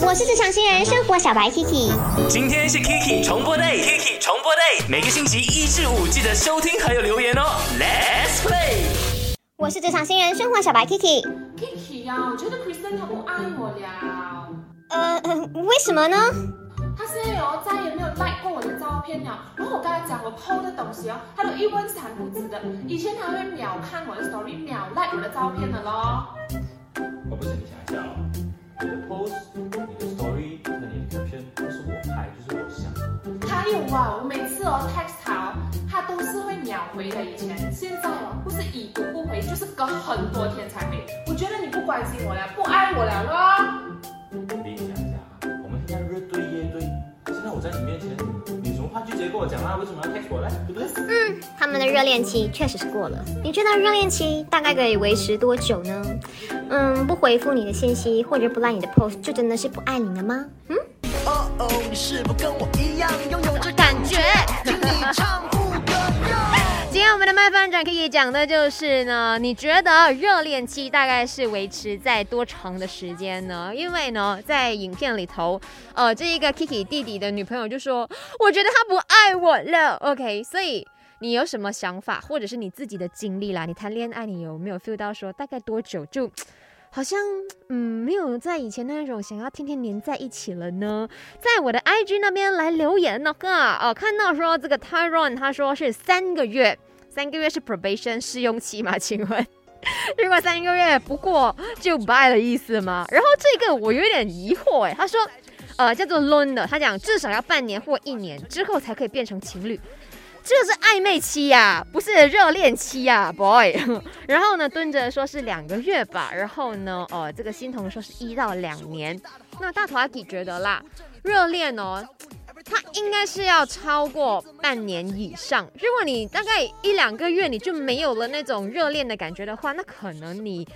我是职场新人生活小白 Kiki，今天是 Kiki 重播 day，Kiki 重播 day，每个星期一至五记得收听还有留言哦。Let's play。我是职场新人生活小白 Kiki。Kiki 呀、我觉得 Kristen 他不爱我了。呃，呃为什么呢？他现在哦再也没有 like 过我的照片了。然后我跟他讲我 PO 的东西哦，他都一问三不知的。以前他会秒看我的 story，秒 like 我的照片的咯。我，不是，你想一下哦，你的 post、的。还有啊，我每次哦 text 他哦，他都是会秒回的。以前，现在哦不是已读不回，就是隔很多天才回。我觉得你不关心我了，不爱我了咯。你想一下啊，我们现在日对夜对，现在我在你面前，你有什么话就直接跟我讲啦，为什么要 text 我嘞？对不对？嗯，他们的热恋期确实是过了。你觉得热恋期大概可以维持多久呢？嗯，不回复你的信息或者不 like 你的 post，就真的是不爱你了吗？嗯，哦哦，你是否跟我一样拥有这感觉听你唱副歌哟？今天我们的麦饭长可以讲的就是呢，你觉得热恋期大概是维持在多长的时间呢？因为呢，在影片里头，呃，这一个 Kiki 弟弟的女朋友就说，我觉得他不爱我了。OK，所以你有什么想法，或者是你自己的经历啦？你谈恋爱，你有没有 feel 到说大概多久就？好像嗯没有在以前那种想要天天黏在一起了呢，在我的 IG 那边来留言呢，啊，哦，看到说这个 Tyron 他说是三个月，三个月是 probation 试用期嘛？请问，如果三个月不过就 bye 的意思吗？然后这个我有点疑惑哎，他说，呃，叫做 Lone 的，他讲至少要半年或一年之后才可以变成情侣。这个是暧昧期呀、不是热恋期呀、b o y 然后呢，蹲着说是两个月吧，然后呢，哦，这个欣桐说是一到两年。那大头阿弟觉得啦，热恋哦，它应该是要超过半年以上。如果你大概一两个月你就没有了那种热恋的感觉的话，那可能你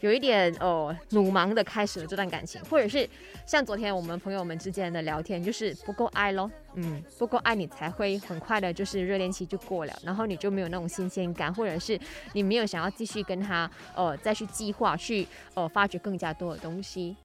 有一点哦鲁莽的开始了这段感情，或者是像昨天我们朋友们之间的聊天，就是不够爱咯，嗯，不够爱你才会很快的，就是热恋期就过了，然后你就没有那种新鲜感，或者是你没有想要继续跟他呃再去计划去呃发掘更加多的东西。